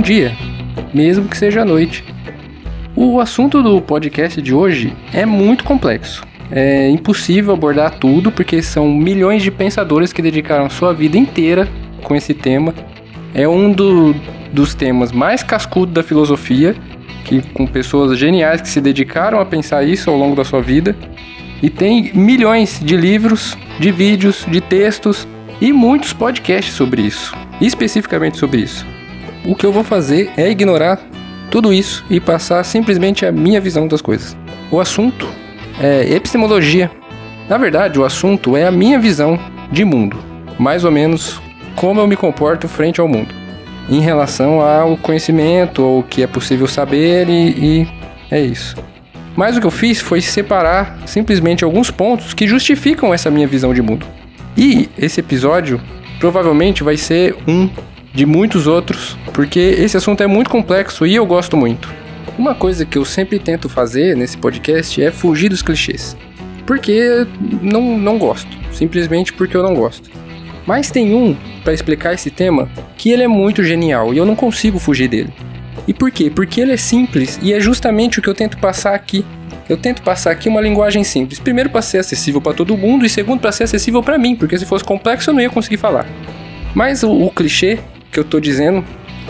um dia, mesmo que seja à noite. O assunto do podcast de hoje é muito complexo. É impossível abordar tudo porque são milhões de pensadores que dedicaram sua vida inteira com esse tema. É um do, dos temas mais cascudos da filosofia, que com pessoas geniais que se dedicaram a pensar isso ao longo da sua vida. E tem milhões de livros, de vídeos, de textos e muitos podcasts sobre isso, especificamente sobre isso. O que eu vou fazer é ignorar tudo isso e passar simplesmente a minha visão das coisas. O assunto é epistemologia. Na verdade, o assunto é a minha visão de mundo, mais ou menos como eu me comporto frente ao mundo, em relação ao conhecimento, ou o que é possível saber e, e é isso. Mas o que eu fiz foi separar simplesmente alguns pontos que justificam essa minha visão de mundo. E esse episódio provavelmente vai ser um de muitos outros, porque esse assunto é muito complexo e eu gosto muito. Uma coisa que eu sempre tento fazer nesse podcast é fugir dos clichês. Porque não, não gosto, simplesmente porque eu não gosto. Mas tem um para explicar esse tema que ele é muito genial e eu não consigo fugir dele. E por quê? Porque ele é simples e é justamente o que eu tento passar aqui. Eu tento passar aqui uma linguagem simples. Primeiro para ser acessível para todo mundo e segundo para ser acessível para mim, porque se fosse complexo eu não ia conseguir falar. Mas o, o clichê que eu tô dizendo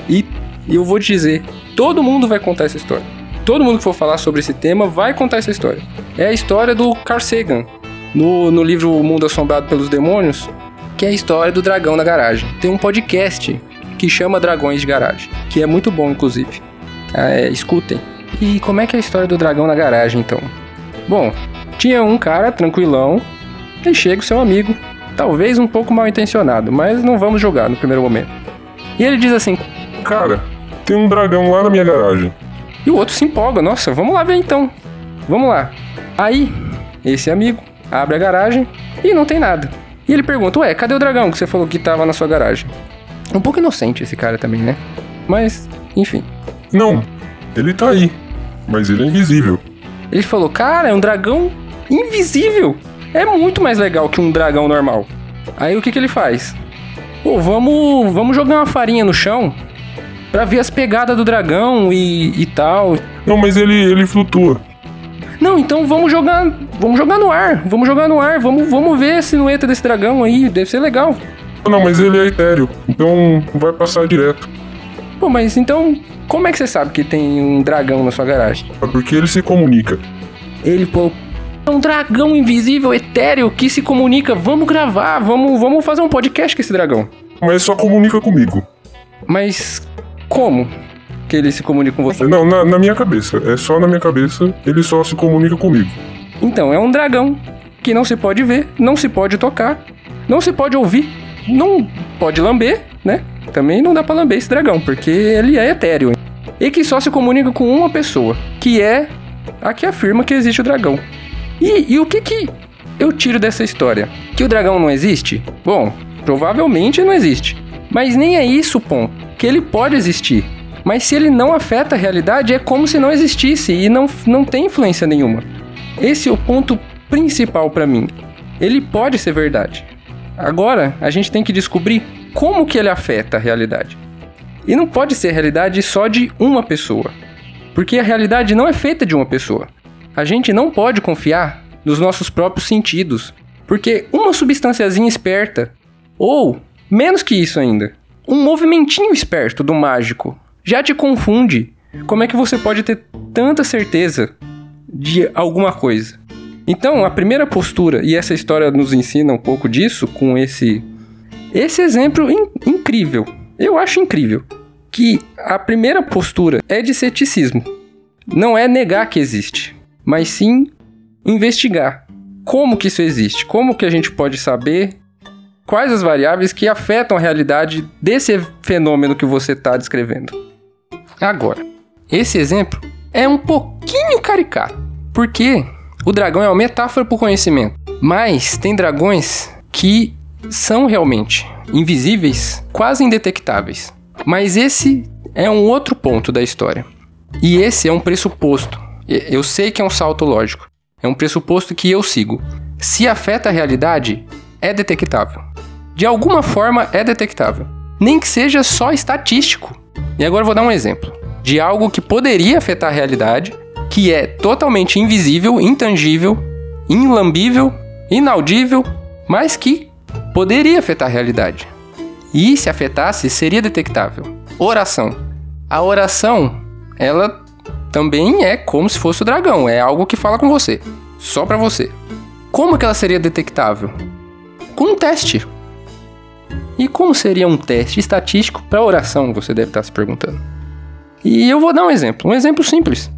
e eu vou dizer, todo mundo vai contar essa história. Todo mundo que for falar sobre esse tema vai contar essa história. É a história do Carl Sagan. No, no livro O Mundo Assombrado pelos Demônios, que é a história do dragão na garagem. Tem um podcast que chama Dragões de Garagem, que é muito bom, inclusive. É, escutem. E como é que é a história do dragão na garagem, então? Bom, tinha um cara tranquilão, e chega o seu amigo, talvez um pouco mal intencionado, mas não vamos jogar no primeiro momento. E ele diz assim: Cara, tem um dragão lá na minha garagem. E o outro se empolga: Nossa, vamos lá ver então. Vamos lá. Aí, esse amigo abre a garagem e não tem nada. E ele pergunta: Ué, cadê o dragão que você falou que tava na sua garagem? Um pouco inocente esse cara também, né? Mas, enfim. Não, ele tá aí. Mas ele é invisível. Ele falou: Cara, é um dragão invisível. É muito mais legal que um dragão normal. Aí o que, que ele faz? Pô, vamos, vamos jogar uma farinha no chão pra ver as pegadas do dragão e, e tal. Não, mas ele, ele flutua. Não, então vamos jogar, vamos jogar no ar, vamos jogar no ar, vamos, vamos ver a silhueta desse dragão aí, deve ser legal. Não, mas ele é etéreo, então vai passar direto. Pô, mas então, como é que você sabe que tem um dragão na sua garagem? É porque ele se comunica. Ele, pô, é um dragão invisível, etéreo, que se comunica, vamos gravar, vamos, vamos fazer um podcast com esse dragão. Mas só comunica comigo. Mas como que ele se comunica com você? Não, na, na minha cabeça. É só na minha cabeça, ele só se comunica comigo. Então, é um dragão que não se pode ver, não se pode tocar, não se pode ouvir, não pode lamber, né? Também não dá pra lamber esse dragão, porque ele é etéreo. E que só se comunica com uma pessoa, que é a que afirma que existe o dragão. E, e o que que eu tiro dessa história? Que o dragão não existe? Bom, provavelmente não existe. Mas nem é isso ponto. Que ele pode existir. Mas se ele não afeta a realidade, é como se não existisse e não, não tem influência nenhuma. Esse é o ponto principal para mim. Ele pode ser verdade. Agora, a gente tem que descobrir como que ele afeta a realidade. E não pode ser a realidade só de uma pessoa. Porque a realidade não é feita de uma pessoa. A gente não pode confiar nos nossos próprios sentidos. Porque uma substânciazinha esperta, ou menos que isso ainda, um movimentinho esperto do mágico já te confunde. Como é que você pode ter tanta certeza de alguma coisa? Então, a primeira postura, e essa história nos ensina um pouco disso com esse esse exemplo in incrível. Eu acho incrível que a primeira postura é de ceticismo. Não é negar que existe, mas sim investigar como que isso existe, como que a gente pode saber quais as variáveis que afetam a realidade desse fenômeno que você está descrevendo. Agora, esse exemplo é um pouquinho caricato, porque o dragão é uma metáfora para o conhecimento, mas tem dragões que são realmente invisíveis, quase indetectáveis. Mas esse é um outro ponto da história. E esse é um pressuposto. Eu sei que é um salto lógico. É um pressuposto que eu sigo. Se afeta a realidade, é detectável. De alguma forma é detectável. Nem que seja só estatístico. E agora vou dar um exemplo de algo que poderia afetar a realidade, que é totalmente invisível, intangível, inlambível, inaudível, mas que poderia afetar a realidade. E se afetasse, seria detectável. Oração. A oração, ela também é como se fosse o dragão, é algo que fala com você, só para você. Como que ela seria detectável? Com um teste. E como seria um teste estatístico para oração, você deve estar se perguntando. E eu vou dar um exemplo, um exemplo simples.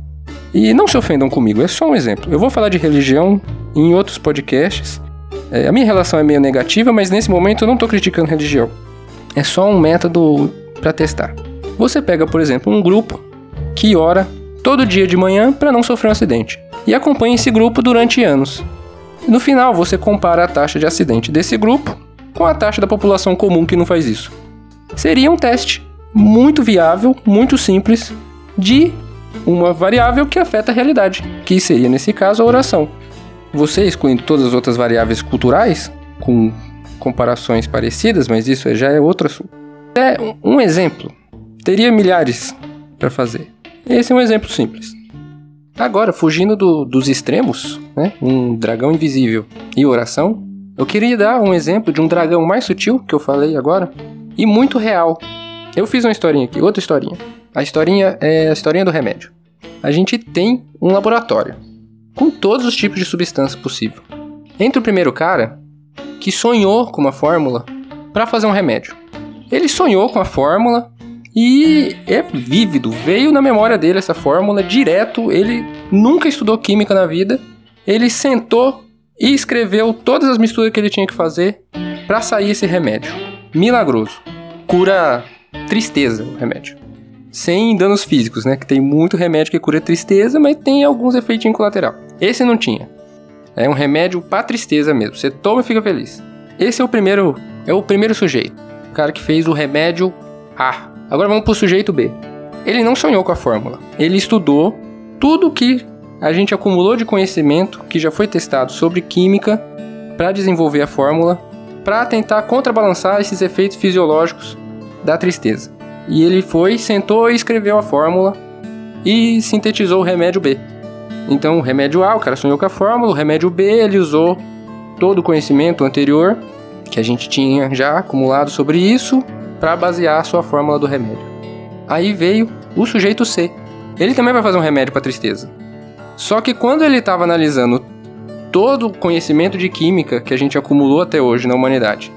E não se ofendam comigo, é só um exemplo. Eu vou falar de religião em outros podcasts. É, a minha relação é meio negativa, mas nesse momento eu não estou criticando religião. É só um método para testar. Você pega, por exemplo, um grupo que ora todo dia de manhã para não sofrer um acidente e acompanha esse grupo durante anos. No final, você compara a taxa de acidente desse grupo com a taxa da população comum que não faz isso. Seria um teste muito viável, muito simples, de uma variável que afeta a realidade, que seria nesse caso a oração. Você excluindo todas as outras variáveis culturais, com comparações parecidas, mas isso já é outro assunto. É um exemplo. Teria milhares para fazer. Esse é um exemplo simples. Agora, fugindo do, dos extremos, né? um dragão invisível e oração, eu queria dar um exemplo de um dragão mais sutil que eu falei agora e muito real. Eu fiz uma historinha aqui, outra historinha. A historinha é a historinha do remédio. A gente tem um laboratório com todos os tipos de substância possível. Entre o primeiro cara que sonhou com uma fórmula para fazer um remédio. Ele sonhou com a fórmula e é vívido, veio na memória dele essa fórmula direto. Ele nunca estudou química na vida. Ele sentou e escreveu todas as misturas que ele tinha que fazer para sair esse remédio. Milagroso. Cura tristeza o remédio. Sem danos físicos, né? Que tem muito remédio que cura tristeza, mas tem alguns efeitos colaterais. Esse não tinha. É um remédio para tristeza mesmo. Você toma e fica feliz. Esse é o primeiro, é o primeiro sujeito. O cara que fez o remédio A. Agora vamos pro sujeito B. Ele não sonhou com a fórmula. Ele estudou tudo que a gente acumulou de conhecimento que já foi testado sobre química para desenvolver a fórmula, para tentar contrabalançar esses efeitos fisiológicos da tristeza. E ele foi, sentou e escreveu a fórmula e sintetizou o remédio B. Então, o remédio A, o cara sonhou com a fórmula, o remédio B, ele usou todo o conhecimento anterior que a gente tinha já acumulado sobre isso para basear a sua fórmula do remédio. Aí veio o sujeito C. Ele também vai fazer um remédio para tristeza. Só que quando ele estava analisando todo o conhecimento de química que a gente acumulou até hoje na humanidade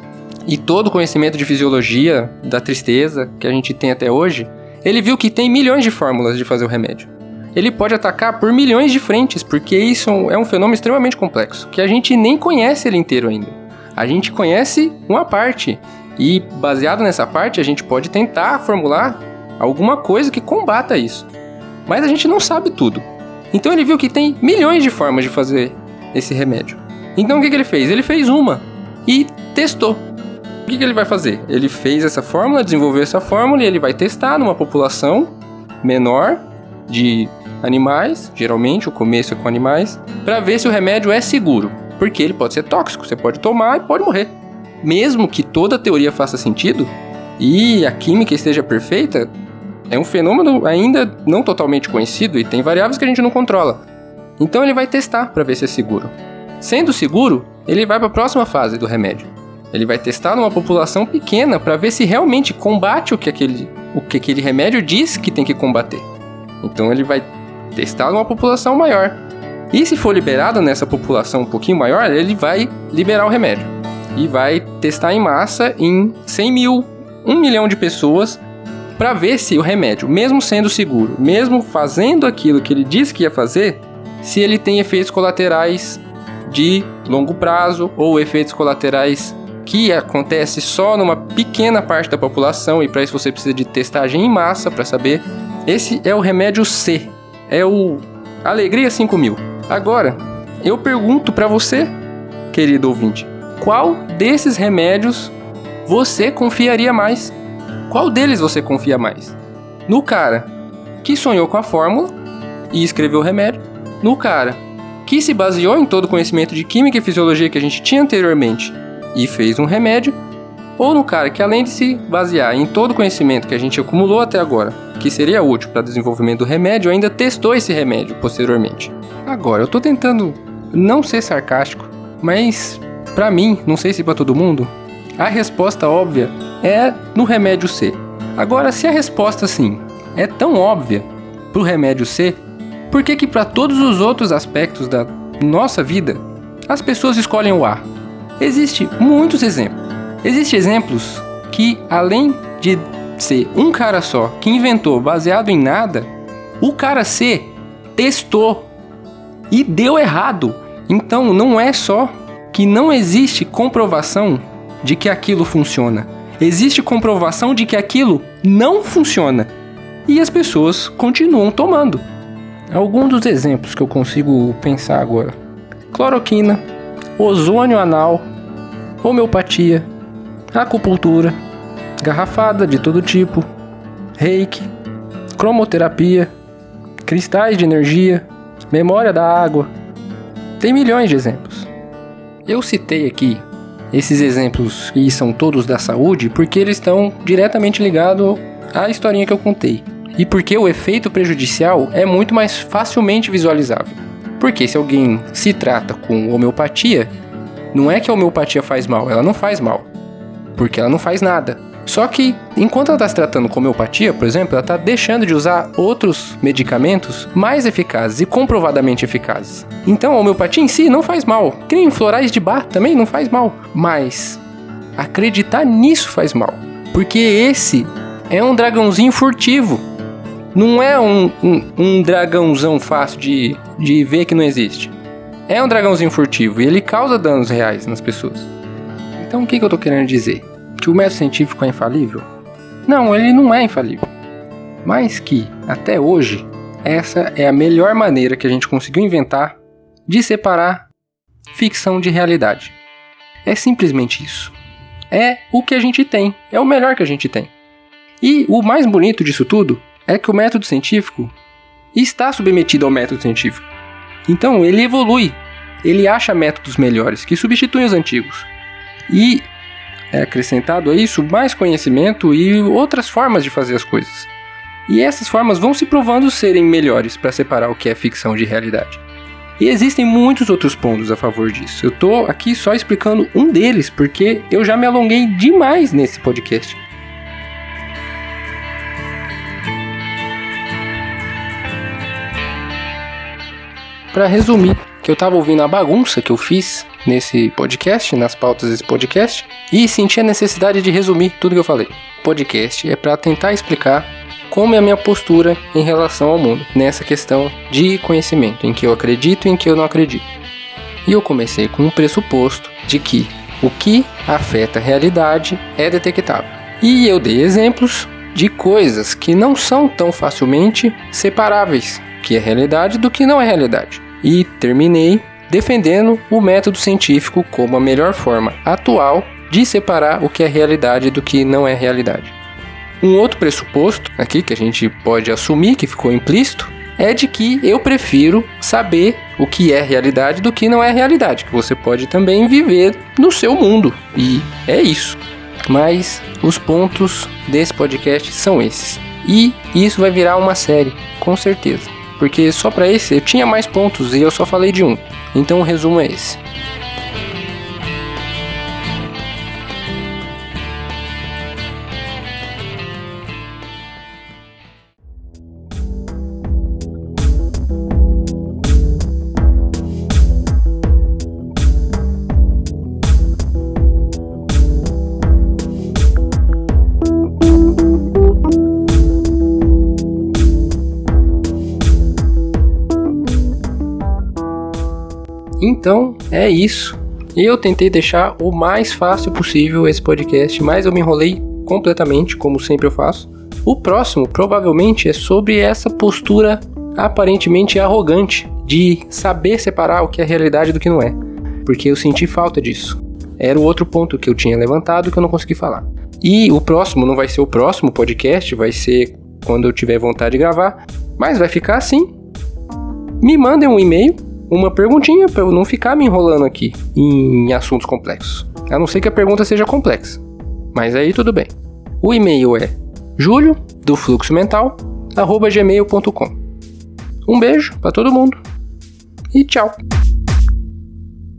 e todo o conhecimento de fisiologia da tristeza que a gente tem até hoje, ele viu que tem milhões de fórmulas de fazer o remédio. Ele pode atacar por milhões de frentes, porque isso é um fenômeno extremamente complexo, que a gente nem conhece ele inteiro ainda. A gente conhece uma parte, e baseado nessa parte, a gente pode tentar formular alguma coisa que combata isso. Mas a gente não sabe tudo. Então ele viu que tem milhões de formas de fazer esse remédio. Então o que, que ele fez? Ele fez uma e testou. O que, que ele vai fazer? Ele fez essa fórmula, desenvolveu essa fórmula e ele vai testar numa população menor de animais, geralmente o começo é com animais, para ver se o remédio é seguro, porque ele pode ser tóxico, você pode tomar e pode morrer. Mesmo que toda a teoria faça sentido e a química esteja perfeita, é um fenômeno ainda não totalmente conhecido e tem variáveis que a gente não controla. Então ele vai testar para ver se é seguro. Sendo seguro, ele vai para a próxima fase do remédio ele vai testar numa população pequena para ver se realmente combate o que, aquele, o que aquele remédio diz que tem que combater. Então ele vai testar numa população maior. E se for liberado nessa população um pouquinho maior, ele vai liberar o remédio. E vai testar em massa em 100 mil, 1 milhão de pessoas para ver se o remédio, mesmo sendo seguro, mesmo fazendo aquilo que ele disse que ia fazer, se ele tem efeitos colaterais de longo prazo ou efeitos colaterais que acontece só numa pequena parte da população e para isso você precisa de testagem em massa para saber. Esse é o remédio C, é o Alegria 5000. Agora, eu pergunto para você, querido ouvinte, qual desses remédios você confiaria mais? Qual deles você confia mais? No cara que sonhou com a fórmula e escreveu o remédio, no cara que se baseou em todo o conhecimento de química e fisiologia que a gente tinha anteriormente e fez um remédio, ou no cara que além de se basear em todo o conhecimento que a gente acumulou até agora, que seria útil para o desenvolvimento do remédio, ainda testou esse remédio posteriormente. Agora, eu estou tentando não ser sarcástico, mas para mim, não sei se para todo mundo, a resposta óbvia é no remédio C. Agora, se a resposta sim é tão óbvia para o remédio C, por que que para todos os outros aspectos da nossa vida as pessoas escolhem o A? Existem muitos exemplos. Existem exemplos que, além de ser um cara só que inventou baseado em nada, o cara C testou e deu errado. Então não é só que não existe comprovação de que aquilo funciona. Existe comprovação de que aquilo não funciona. E as pessoas continuam tomando. Alguns dos exemplos que eu consigo pensar agora: cloroquina, ozônio anal, homeopatia, acupuntura, garrafada de todo tipo, reiki, cromoterapia, cristais de energia, memória da água. Tem milhões de exemplos. Eu citei aqui esses exemplos e são todos da saúde porque eles estão diretamente ligados à historinha que eu contei. E porque o efeito prejudicial é muito mais facilmente visualizável. Porque se alguém se trata com homeopatia, não é que a homeopatia faz mal, ela não faz mal. Porque ela não faz nada. Só que, enquanto ela está se tratando com homeopatia, por exemplo, ela está deixando de usar outros medicamentos mais eficazes e comprovadamente eficazes. Então, a homeopatia em si não faz mal. Que florais de bar também não faz mal. Mas acreditar nisso faz mal. Porque esse é um dragãozinho furtivo. Não é um, um, um dragãozão fácil de, de ver que não existe é um dragãozinho furtivo e ele causa danos reais nas pessoas. Então o que, que eu tô querendo dizer? Que o método científico é infalível? Não, ele não é infalível. Mas que, até hoje, essa é a melhor maneira que a gente conseguiu inventar de separar ficção de realidade. É simplesmente isso. É o que a gente tem, é o melhor que a gente tem. E o mais bonito disso tudo é que o método científico está submetido ao método científico. Então ele evolui, ele acha métodos melhores que substituem os antigos. E é acrescentado a isso mais conhecimento e outras formas de fazer as coisas. E essas formas vão se provando serem melhores para separar o que é ficção de realidade. E existem muitos outros pontos a favor disso. Eu estou aqui só explicando um deles porque eu já me alonguei demais nesse podcast. Para resumir, que eu estava ouvindo a bagunça que eu fiz nesse podcast, nas pautas desse podcast, e senti a necessidade de resumir tudo que eu falei. Podcast é para tentar explicar como é a minha postura em relação ao mundo, nessa questão de conhecimento, em que eu acredito e em que eu não acredito. E eu comecei com o pressuposto de que o que afeta a realidade é detectável. E eu dei exemplos de coisas que não são tão facilmente separáveis, que é realidade do que não é realidade e terminei defendendo o método científico como a melhor forma atual de separar o que é realidade do que não é realidade. Um outro pressuposto aqui que a gente pode assumir que ficou implícito é de que eu prefiro saber o que é realidade do que não é realidade, que você pode também viver no seu mundo. E é isso. Mas os pontos desse podcast são esses. E isso vai virar uma série, com certeza porque só para esse eu tinha mais pontos e eu só falei de um. Então o resumo é esse. Então é isso. Eu tentei deixar o mais fácil possível esse podcast, mas eu me enrolei completamente, como sempre eu faço. O próximo provavelmente é sobre essa postura aparentemente arrogante de saber separar o que é realidade do que não é, porque eu senti falta disso. Era o outro ponto que eu tinha levantado que eu não consegui falar. E o próximo não vai ser o próximo podcast, vai ser quando eu tiver vontade de gravar, mas vai ficar assim. Me mandem um e-mail uma perguntinha para eu não ficar me enrolando aqui em assuntos complexos. A não ser que a pergunta seja complexa. Mas aí tudo bem. O e-mail é julho do fluxo mental gmail.com. Um beijo para todo mundo e tchau.